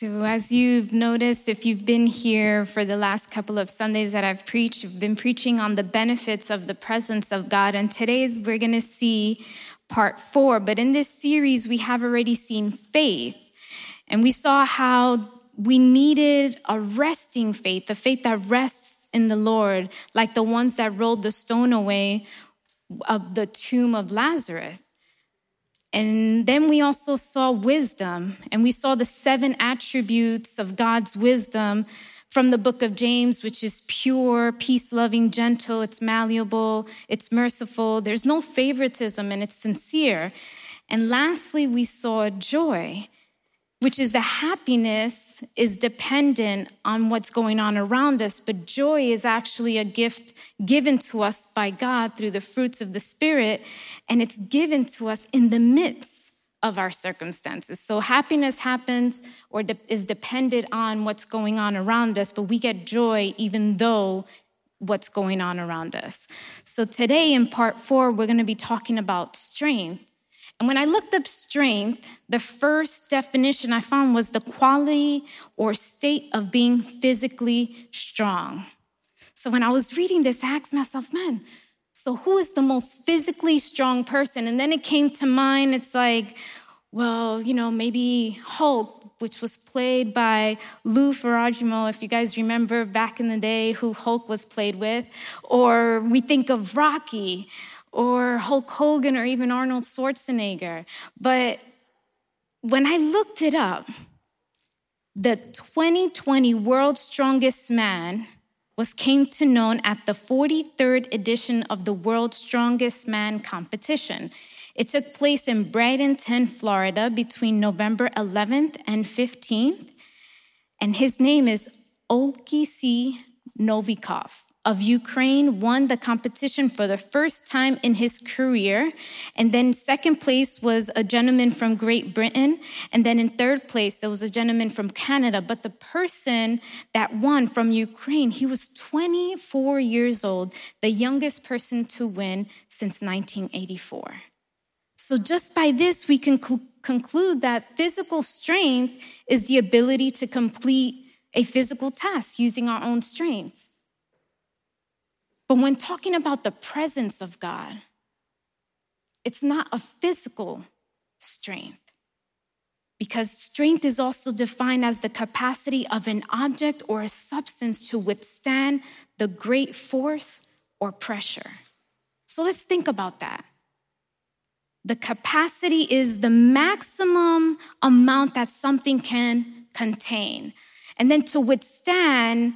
So, as you've noticed, if you've been here for the last couple of Sundays that I've preached, I've been preaching on the benefits of the presence of God. And today's we're going to see part four. But in this series, we have already seen faith. And we saw how we needed a resting faith, a faith that rests in the Lord, like the ones that rolled the stone away of the tomb of Lazarus. And then we also saw wisdom, and we saw the seven attributes of God's wisdom from the book of James, which is pure, peace loving, gentle, it's malleable, it's merciful, there's no favoritism, and it's sincere. And lastly, we saw joy, which is the happiness is dependent on what's going on around us, but joy is actually a gift given to us by God through the fruits of the Spirit, and it's given to us in the midst of our circumstances. So happiness happens or de- is dependent on what's going on around us, but we get joy even though what's going on around us. So today in part four, we're going to be talking about strength. And when I looked up strength, the first definition I found was the quality or state of being physically strong. So when I was reading this, I asked myself, man, so who is the most physically strong person? And then it came to mind, it's like, well, you know, maybe Hulk, which was played by Lou Ferrigno, if you guys remember back in the day who Hulk was played with. Or we think of Rocky, or Hulk Hogan, or even Arnold Schwarzenegger. But when I looked it up, the 2020 World's Strongest Man was came to known at the 43rd edition of the World's Strongest Man competition. It took place in Bradenton, Florida between November 11th and 15th. And his name is Oleksiy Novikov of Ukraine won the competition for the first time in his career. And then second place was a gentleman from Great Britain. And then in third place, there was a gentleman from Canada. But the person that won from Ukraine, he was 24 years old, the youngest person to win since 1984. So just by this, we can cl- conclude that physical strength is the ability to complete a physical task using our own strengths. But when talking about the presence of God, it's not a physical strength. Because strength is also defined as the capacity of an object or a substance to withstand the great force or pressure. So let's think about that. The capacity is the maximum amount that something can contain. And then to withstand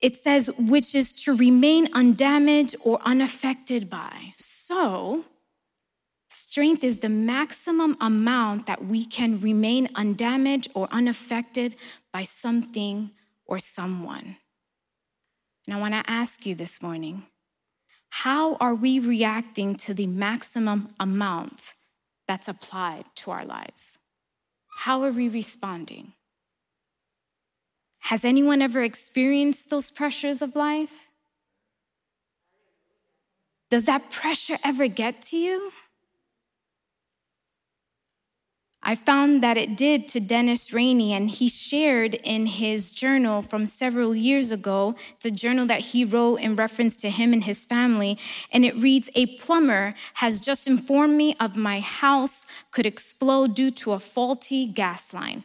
it says, which is to remain undamaged or unaffected by. So, strength is the maximum amount that we can remain undamaged or unaffected by something or someone. And I want to ask you this morning how are we reacting to the maximum amount that's applied to our lives? How are we responding? Has anyone ever experienced those pressures of life? Does that pressure ever get to you? I found that it did to Dennis Rainey, and he shared in his journal from several years ago. It's a journal that he wrote in reference to him and his family. And it reads A plumber has just informed me of my house could explode due to a faulty gas line.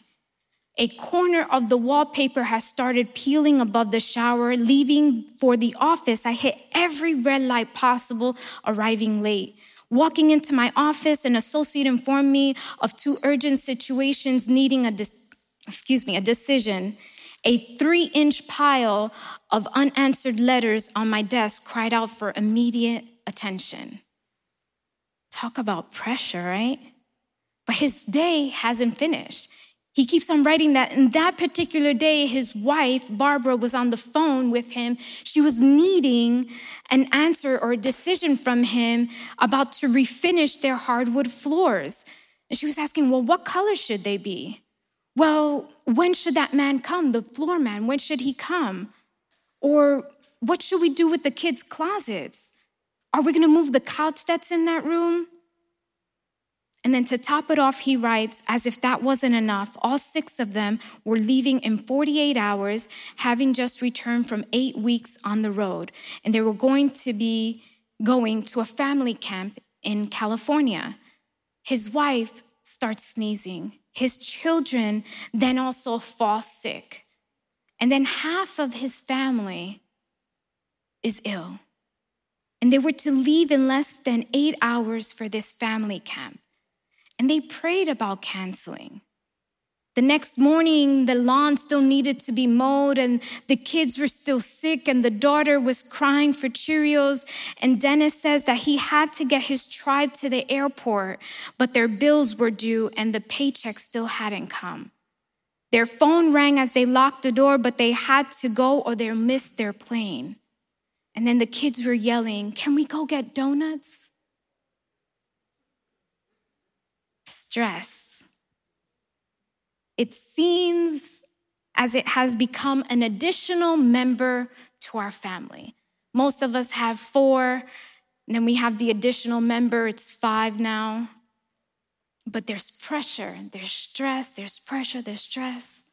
A corner of the wallpaper has started peeling above the shower. Leaving for the office, I hit every red light possible, arriving late. Walking into my office, an associate informed me of two urgent situations needing a excuse me, a decision. A three inch pile of unanswered letters on my desk cried out for immediate attention. Talk about pressure, right? But his day hasn't finished. He keeps on writing that in that particular day, his wife, Barbara, was on the phone with him. She was needing an answer or a decision from him about to refinish their hardwood floors. And she was asking, Well, what color should they be? Well, when should that man come, the floor man? When should he come? Or what should we do with the kids' closets? Are we gonna move the couch that's in that room? And then to top it off, he writes, as if that wasn't enough, all six of them were leaving in 48 hours, having just returned from eight weeks on the road. And they were going to be going to a family camp in California. His wife starts sneezing. His children then also fall sick. And then half of his family is ill. And they were to leave in less than eight hours for this family camp. And they prayed about canceling. The next morning, the lawn still needed to be mowed, and the kids were still sick, and the daughter was crying for Cheerios. And Dennis says that he had to get his tribe to the airport, but their bills were due, and the paycheck still hadn't come. Their phone rang as they locked the door, but they had to go or they missed their plane. And then the kids were yelling, Can we go get donuts? Stress it seems as it has become an additional member to our family. Most of us have four, and then we have the additional member, it's five now. But there's pressure, there's stress, there's pressure, there's stress.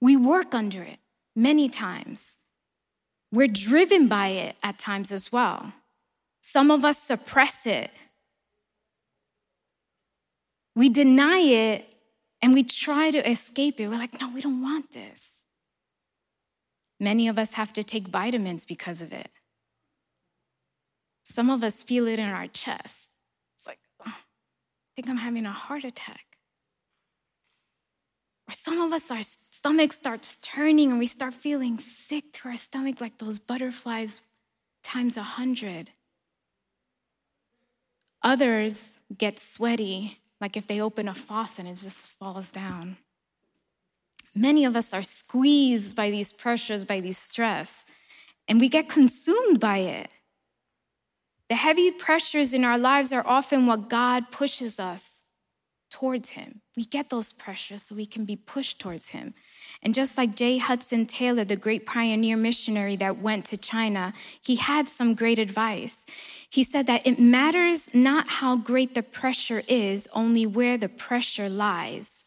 We work under it many times. We're driven by it at times as well. Some of us suppress it. We deny it and we try to escape it. We're like, no, we don't want this. Many of us have to take vitamins because of it. Some of us feel it in our chest. It's like, oh, I think I'm having a heart attack. Or some of us, our stomach starts turning and we start feeling sick to our stomach like those butterflies times a hundred. Others get sweaty like if they open a faucet and it just falls down. Many of us are squeezed by these pressures, by these stress, and we get consumed by it. The heavy pressures in our lives are often what God pushes us towards Him. We get those pressures so we can be pushed towards Him. And just like J. Hudson Taylor, the great pioneer missionary that went to China, he had some great advice. He said that it matters not how great the pressure is, only where the pressure lies.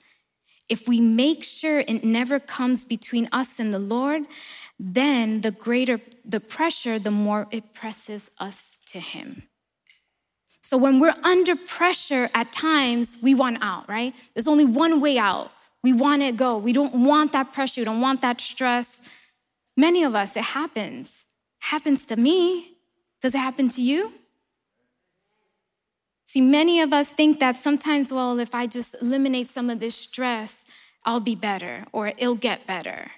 If we make sure it never comes between us and the Lord, then the greater the pressure, the more it presses us to Him. So when we're under pressure at times, we want out, right? There's only one way out. We want it go. We don't want that pressure. We don't want that stress. Many of us, it happens. Happens to me. Does it happen to you? See, many of us think that sometimes, well, if I just eliminate some of this stress, I'll be better or it'll get better.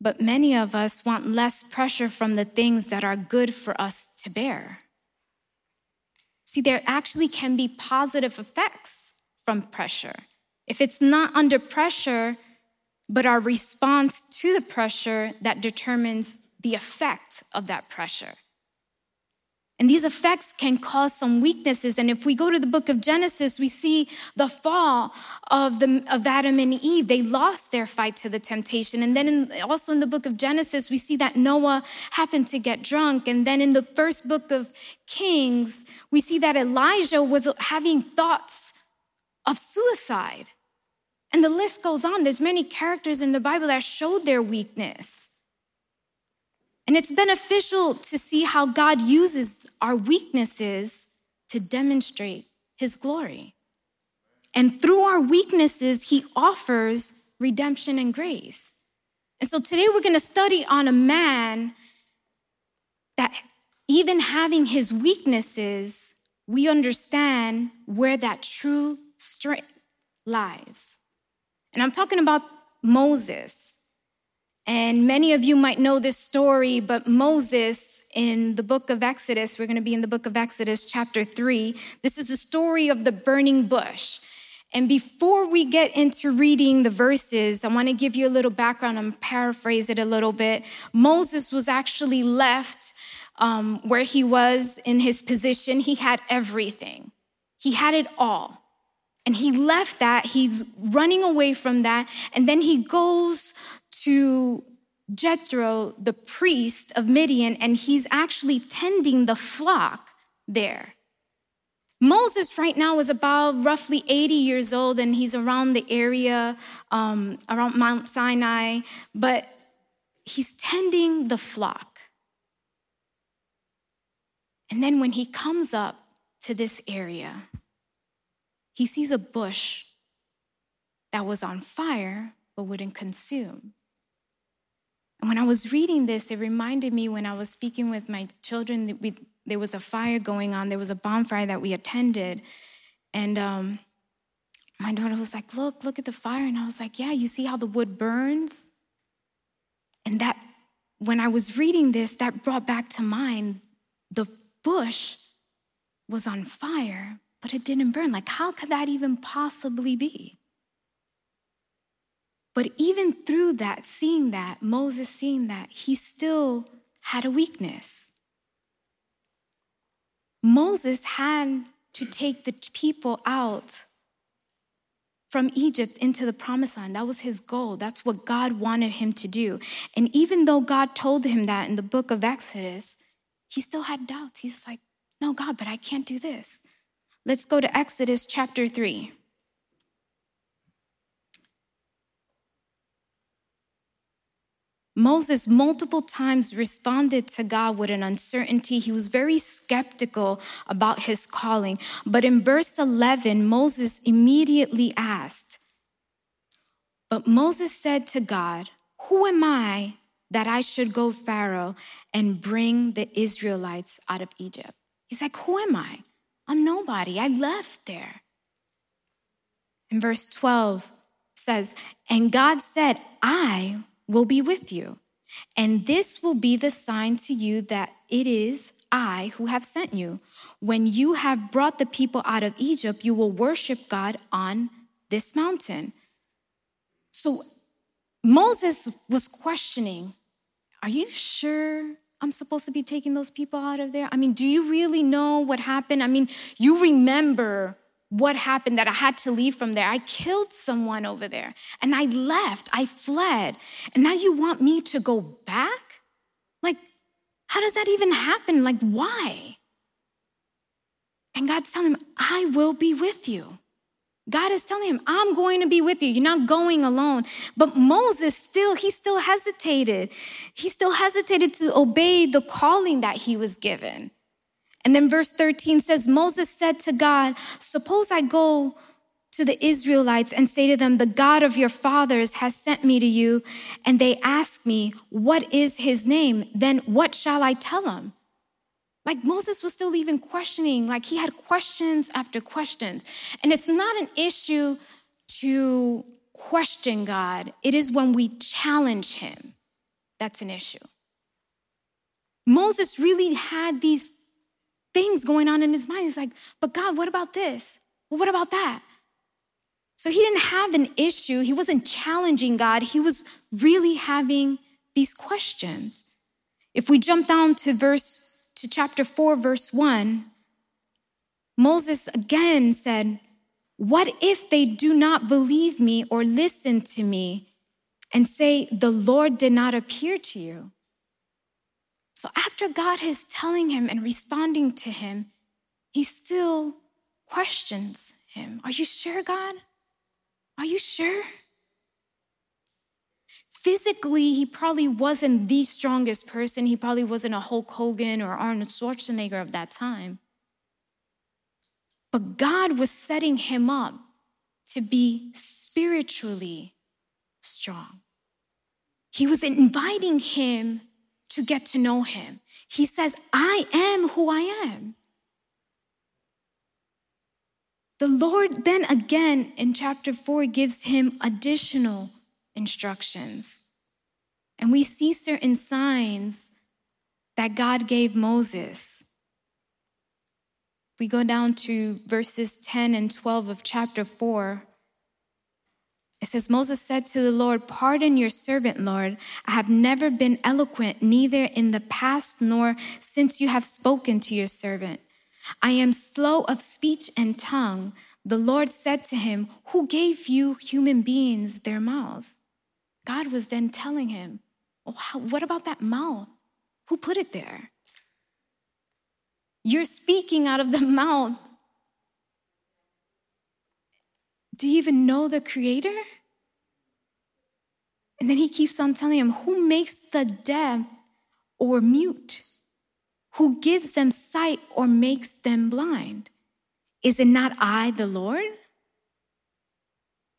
But many of us want less pressure from the things that are good for us to bear. See, there actually can be positive effects from pressure. If it's not under pressure, but our response to the pressure that determines the effect of that pressure. And these effects can cause some weaknesses. And if we go to the book of Genesis, we see the fall of, the, of Adam and Eve. They lost their fight to the temptation. And then in, also in the book of Genesis, we see that Noah happened to get drunk. And then in the first book of Kings, we see that Elijah was having thoughts of suicide. And the list goes on. There's many characters in the Bible that showed their weakness. And it's beneficial to see how God uses our weaknesses to demonstrate his glory. And through our weaknesses, he offers redemption and grace. And so today we're going to study on a man that even having his weaknesses, we understand where that true strength lies. And I'm talking about Moses. And many of you might know this story, but Moses in the book of Exodus, we're going to be in the book of Exodus, chapter 3. This is the story of the burning bush. And before we get into reading the verses, I want to give you a little background and paraphrase it a little bit. Moses was actually left um, where he was in his position. He had everything, he had it all. And he left that, he's running away from that, and then he goes to Jethro, the priest of Midian, and he's actually tending the flock there. Moses right now is about roughly 80 years old and he's around the area, um, around Mount Sinai, but he's tending the flock. And then when he comes up to this area, he sees a bush that was on fire but wouldn't consume. And when I was reading this, it reminded me when I was speaking with my children that we there was a fire going on. There was a bonfire that we attended. And um, my daughter was like, Look, look at the fire. And I was like, Yeah, you see how the wood burns? And that, when I was reading this, that brought back to mind the bush was on fire, but it didn't burn. Like, how could that even possibly be? But even through that, seeing that, Moses seeing that, he still had a weakness. Moses had to take the people out from Egypt into the promised land. That was his goal. That's what God wanted him to do. And even though God told him that in the book of Exodus, he still had doubts. He's like, no, God, but I can't do this. Let's go to Exodus chapter 3. Moses multiple times responded to God with an uncertainty. He was very skeptical about his calling. But in verse 11, Moses immediately asked, But Moses said to God, Who am I that I should go Pharaoh and bring the Israelites out of Egypt? He's like, Who am I? I'm nobody. I left there. And verse 12 says, And God said, I will be with you. And this will be the sign to you that it is I who have sent you. When you have brought the people out of Egypt, you will worship God on this mountain. So Moses was questioning Are you sure I'm supposed to be taking those people out of there? I mean, do you really know what happened? I mean, you remember what happened that I had to leave from there. I killed someone over there and I left, I fled. And now you want me to go back? Like, how does that even happen? Like, why? And God's telling him, I will be with you. God is telling him, I'm going to be with you. You're not going alone. But Moses still, he still hesitated. He still hesitated to obey the calling that he was given. And then verse 13 says, Moses said to God, Suppose I go to the Israelites and say to them, The God of your fathers has sent me to you, and they ask me, What is his name? Then what shall I tell them? Like Moses was still even questioning, like he had questions after questions. And it's not an issue to question God, it is when we challenge him that's an issue. Moses really had these things going on in his mind. He's like, but God, what about this? Well, what about that? So he didn't have an issue. He wasn't challenging God. He was really having these questions. If we jump down to verse, to chapter 4, verse 1, Moses again said, What if they do not believe me or listen to me and say, The Lord did not appear to you? So after God is telling him and responding to him, he still questions him. Are you sure, God? Are you sure? Physically, he probably wasn't the strongest person. He probably wasn't a Hulk Hogan or Arnold Schwarzenegger of that time. But God was setting him up to be spiritually strong. He was inviting him to get to know him. He says, I am who I am. The Lord then again in chapter 4 gives him additional instructions. And we see certain signs that God gave Moses. We go down to verses 10 and 12 of chapter 4. It says, Moses said to the Lord, Pardon your servant, Lord. I have never been eloquent, neither in the past nor since you have spoken to your servant. I am slow of speech and tongue. The Lord said to him, Who gave you human beings their mouths? God was then telling him, oh, how, What about that mouth? Who put it there? You're speaking out of the mouth Do you even know the Creator? And then he keeps on telling him, Who makes the deaf or mute? Who gives them sight or makes them blind? Is it not I, the Lord?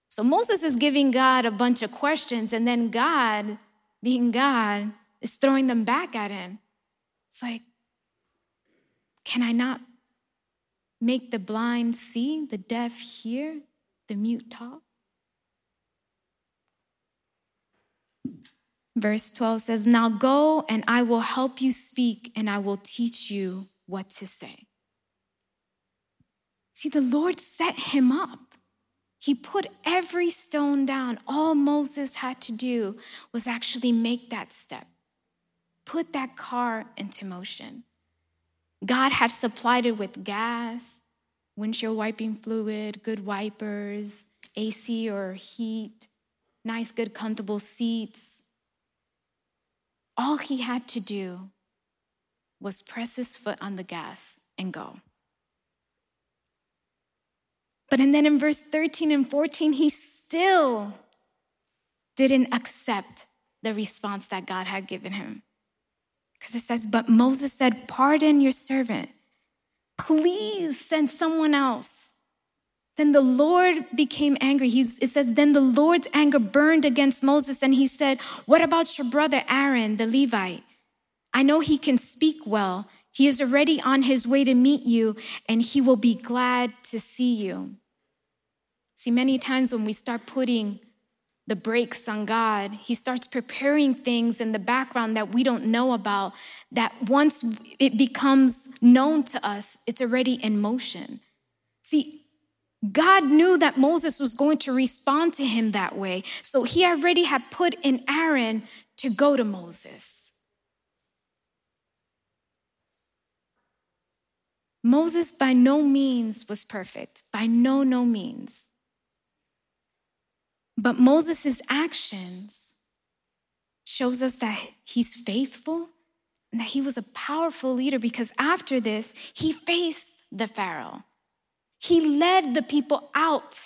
So Moses is giving God a bunch of questions, and then God, being God, is throwing them back at him. It's like, can I not make the blind see, the deaf hear, the mute talk? Verse 12 says, Now go and I will help you speak and I will teach you what to say. See, the Lord set him up. He put every stone down. All Moses had to do was actually make that step, put that car into motion. God had supplied it with gas, windshield wiping fluid, good wipers, AC or heat, nice, good, comfortable seats all he had to do was press his foot on the gas and go. But and then in verse 13 and 14, he still didn't accept the response that God had given him. Because it says, But Moses said, Pardon your servant. Please send someone else. Then the Lord became angry. He's, it says, Then the Lord's anger burned against Moses, and he said, What about your brother Aaron, the Levite? I know he can speak well. He is already on his way to meet you, and he will be glad to see you. See, many times when we start putting the brakes on God, He starts preparing things in the background that we don't know about, that once it becomes known to us, it's already in motion. See, God knew that Moses was going to respond to him that way. So he already had put in Aaron to go to Moses. Moses by no means was perfect, by no, no means. But Moses' actions shows us that he's faithful and that he was a powerful leader because after this, he faced the Pharaoh. He led the people out.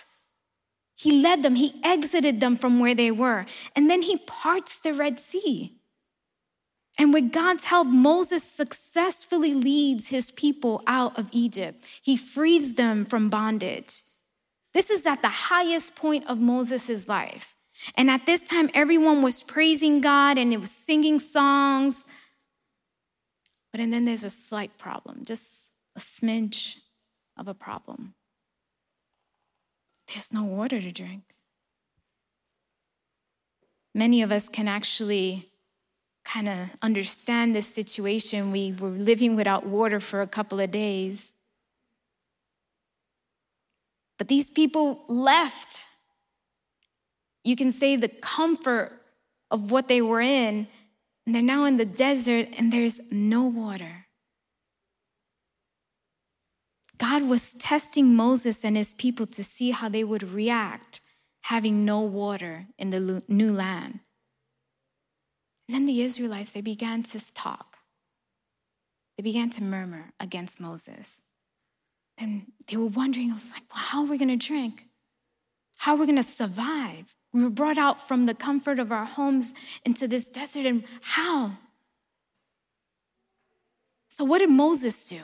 He led them, he exited them from where they were. And then he parts the Red Sea. And with God's help, Moses successfully leads his people out of Egypt. He frees them from bondage. This is at the highest point of Moses' life. And at this time, everyone was praising God and it was singing songs. But and then there's a slight problem, just a smidge of a problem. There's no water to drink. Many of us can actually kind of understand this situation. We were living without water for a couple of days. But these people left, you can say, the comfort of what they were in, and they're now in the desert and there's no water. God was testing Moses and his people to see how they would react having no water in the new land. And then the Israelites, they began to talk. They began to murmur against Moses. And they were wondering, I was like, well, how are we going to drink? How are we going to survive? We were brought out from the comfort of our homes into this desert, and how? So, what did Moses do?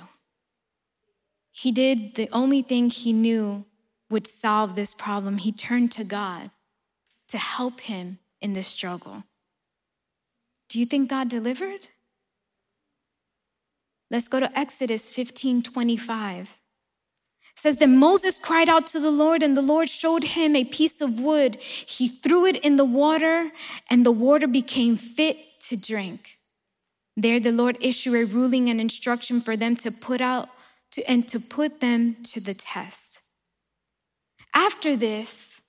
He did the only thing he knew would solve this problem. He turned to God to help him in this struggle. Do you think God delivered? Let's go to Exodus 15 25. Says that Moses cried out to the Lord, and the Lord showed him a piece of wood. He threw it in the water, and the water became fit to drink. There, the Lord issued a ruling and instruction for them to put out to, and to put them to the test. After this,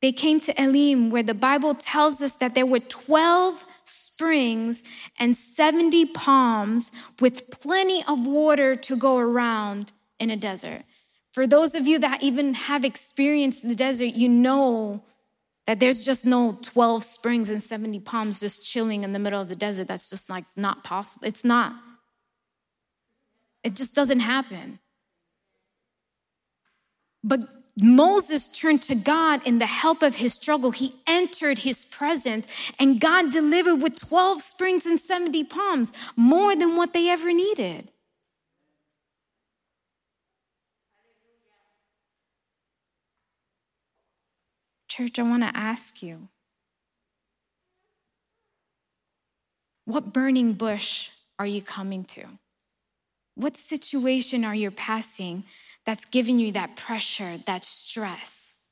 they came to Elim, where the Bible tells us that there were 12 springs and 70 palms with plenty of water to go around in a desert. For those of you that even have experienced the desert, you know that there's just no 12 springs and 70 palms just chilling in the middle of the desert. That's just like not possible. It's not. It just doesn't happen. But Moses turned to God in the help of his struggle. He entered his presence, and God delivered with 12 springs and 70 palms, more than what they ever needed. Church, I want to ask you what burning bush are you coming to? What situation are you passing that's giving you that pressure, that stress?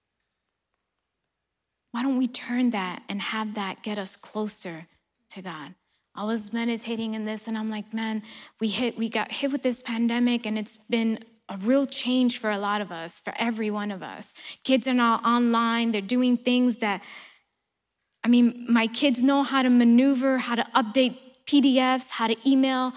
Why don't we turn that and have that get us closer to God? I was meditating in this and I'm like, man, we hit we got hit with this pandemic and it's been a real change for a lot of us, for every one of us. Kids are now online, they're doing things that I mean, my kids know how to maneuver, how to update PDFs, how to email.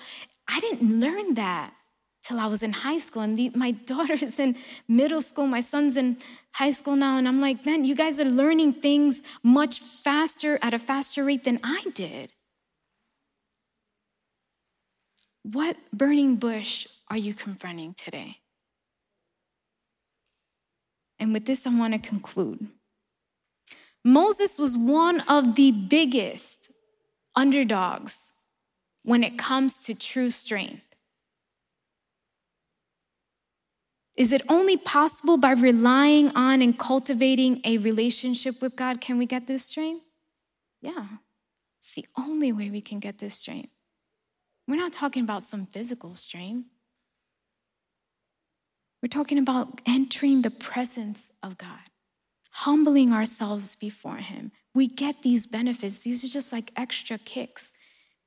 I didn't learn that till I was in high school. And the, my daughter is in middle school, my son's in high school now. And I'm like, man, you guys are learning things much faster at a faster rate than I did. What burning bush are you confronting today? And with this, I want to conclude. Moses was one of the biggest underdogs when it comes to true strength. Is it only possible by relying on and cultivating a relationship with God can we get this strength? Yeah. It's the only way we can get this strength. We're not talking about some physical strength. We're talking about entering the presence of God, humbling ourselves before Him. We get these benefits. These are just like extra kicks.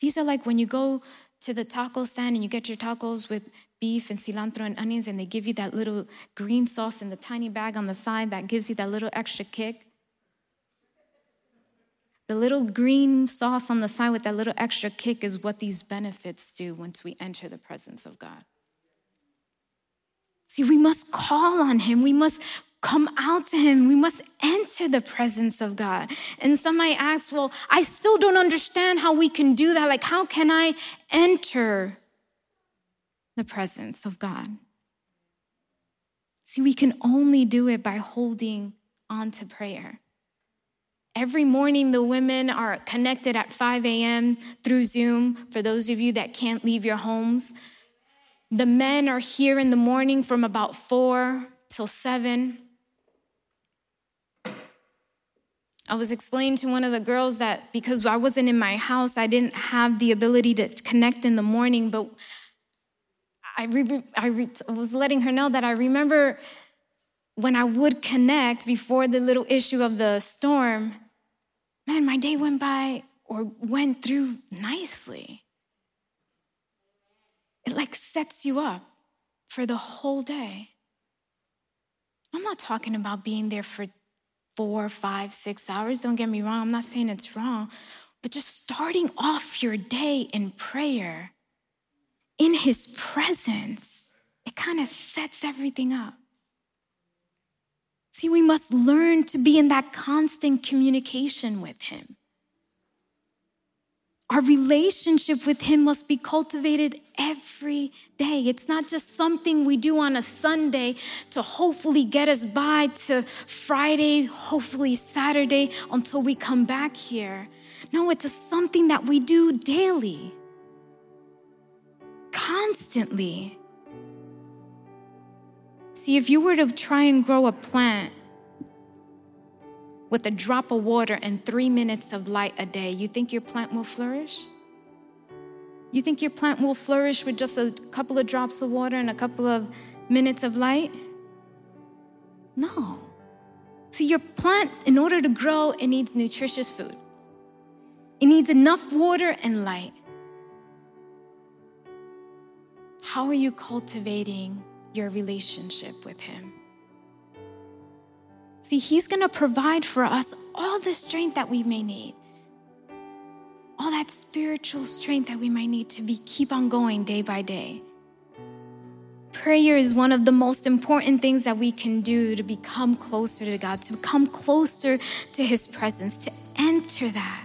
These are like when you go to the taco stand and you get your tacos with beef and cilantro and onions, and they give you that little green sauce in the tiny bag on the side that gives you that little extra kick. The little green sauce on the side with that little extra kick is what these benefits do once we enter the presence of God. See, we must call on Him. We must come out to him. We must enter the presence of God. And some might ask, well, I still don't understand how we can do that. Like, how can I enter the presence of God? See, we can only do it by holding on to prayer. Every morning, the women are connected at 5 a.m. through Zoom for those of you that can't leave your homes. The men are here in the morning from about 4 till 7. I was explaining to one of the girls that because I wasn't in my house, I didn't have the ability to connect in the morning, but I, re- I re- was letting her know that I remember when I would connect before the little issue of the storm, man, my day went by or went through nicely. It like sets you up for the whole day. I'm not talking about being there for four, five, six hours. Don't get me wrong, I'm not saying it's wrong, but just starting off your day in prayer, in His presence, it kind of sets everything up. See, we must learn to be in that constant communication with Him. Our relationship with Him must be cultivated every day. It's not just something we do on a Sunday to hopefully get us by to Friday, hopefully Saturday, until we come back here. No, it's something that we do daily, constantly. See, if you were to try and grow a plant, with a drop of water and three minutes of light a day, you think your plant will flourish? You think your plant will flourish with just a couple of drops of water and a couple of minutes of light? No. See, your plant, in order to grow, it needs nutritious food. It needs enough water and light. How are you cultivating your relationship with Him? See, He's gonna provide for us all the strength that we may need, all that spiritual strength that we might need to be keep on going day by day. Prayer is one of the most important things that we can do to become closer to God, to come closer to His presence, to enter that.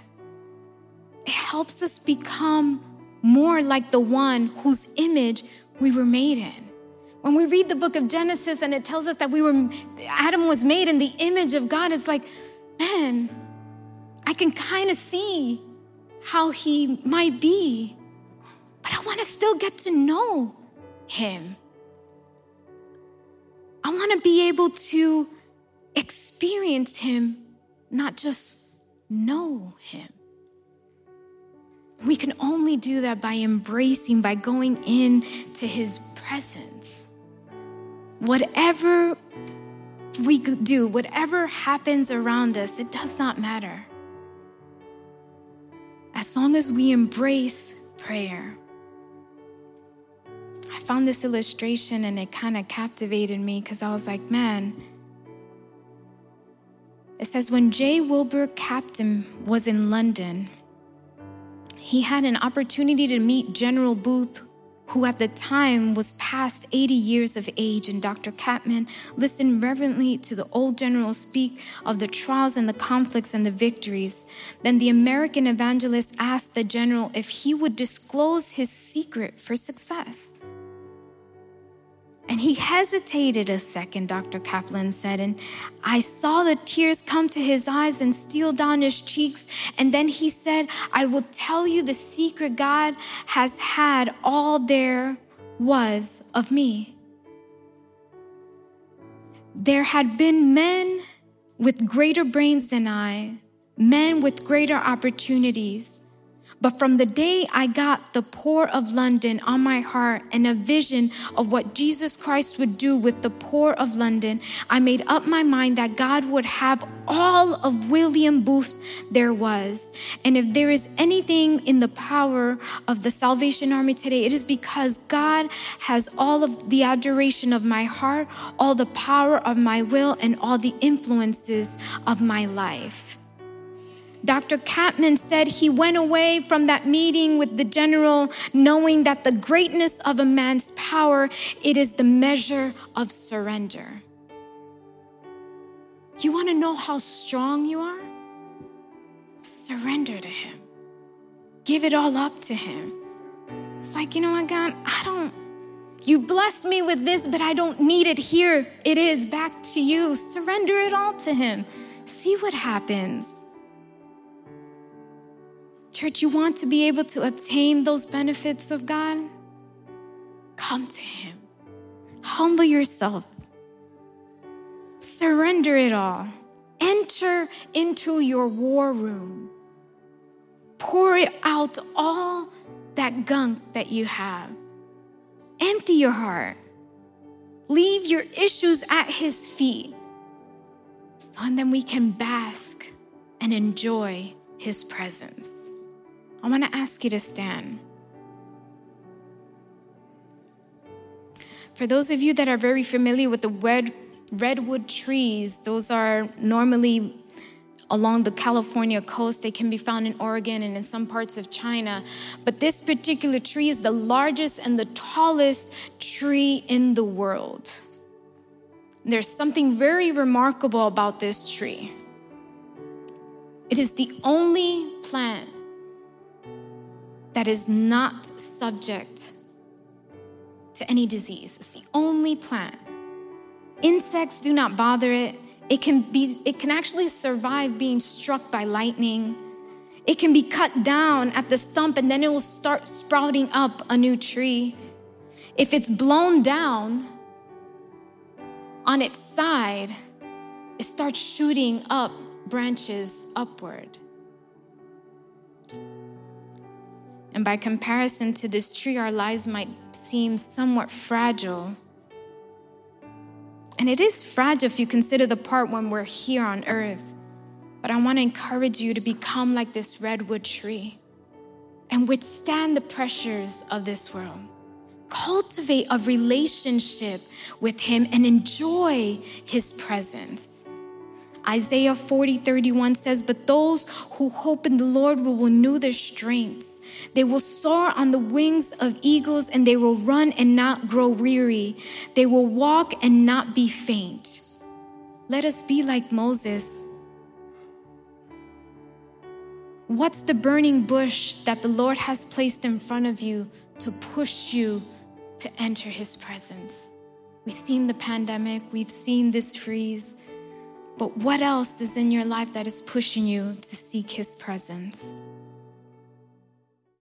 It helps us become more like the one whose image we were made in. When we read the book of Genesis and it tells us that we were Adam was made in the image of God, it's like, man, I can kind of see how he might be. But I want to still get to know him. I want to be able to experience him, not just know him. We can only do that by embracing, by going into his presence. Whatever we do, whatever happens around us, it does not matter. As long as we embrace prayer. I found this illustration and it kind of captivated me because I was like, man, it says when J. Wilbur Chapman was in London, he had an opportunity to meet General Booth, who at the time was past 80 years of age. And Dr. Chapman listened reverently to the old general speak of the trials and the conflicts and the victories. Then the American evangelist asked the general if he would disclose his secret for success. And he hesitated a second, Dr. Chapman said, and I saw the tears come to his eyes and steal down his cheeks. And then he said, I will tell you the secret God has had all there was of me. There had been men with greater brains than I, men with greater opportunities but from the day I got the poor of London on my heart and a vision of what Jesus Christ would do with the poor of London, I made up my mind that God would have all of William Booth there was. And if there is anything in the power of the Salvation Army today, it is because God has all of the adoration of my heart, all the power of my will, and all the influences of my life. Dr. Chapman said he went away from that meeting with the general knowing that the greatness of a man's power it is the measure of surrender. You want to know how strong you are? Surrender to him. Give it all up to him. It's like, you know what, God, I don't you blessed me with this, but I don't need it. Here it is back to you. Surrender it all to him. See what happens. Church, you want to be able to obtain those benefits of God? Come to Him. Humble yourself. Surrender it all. Enter into your war room. Pour it out all that gunk that you have. Empty your heart. Leave your issues at His feet. So then we can bask and enjoy His presence. I want to ask you to stand. For those of you that are very familiar with the red, redwood trees, those are normally along the California coast. They can be found in Oregon and in some parts of China. But this particular tree is the largest and the tallest tree in the world. There's something very remarkable about this tree. It is the only plant that is not subject to any disease. It's the only plant. Insects do not bother it. It can be it can actually survive being struck by lightning. It can be cut down at the stump and then it will start sprouting up a new tree. If it's blown down on its side, it starts shooting up branches upward. And by comparison to this tree, our lives might seem somewhat fragile. And it is fragile if you consider the part when we're here on earth. But I want to encourage you to become like this redwood tree and withstand the pressures of this world. Cultivate a relationship with Him and enjoy His presence. Isaiah 40 31 says, But those who hope in the Lord will renew their strengths. They will soar on the wings of eagles and they will run and not grow weary. They will walk and not be faint. Let us be like Moses. What's the burning bush that the Lord has placed in front of you to push you to enter his presence? We've seen the pandemic, we've seen this freeze. But what else is in your life that is pushing you to seek His presence?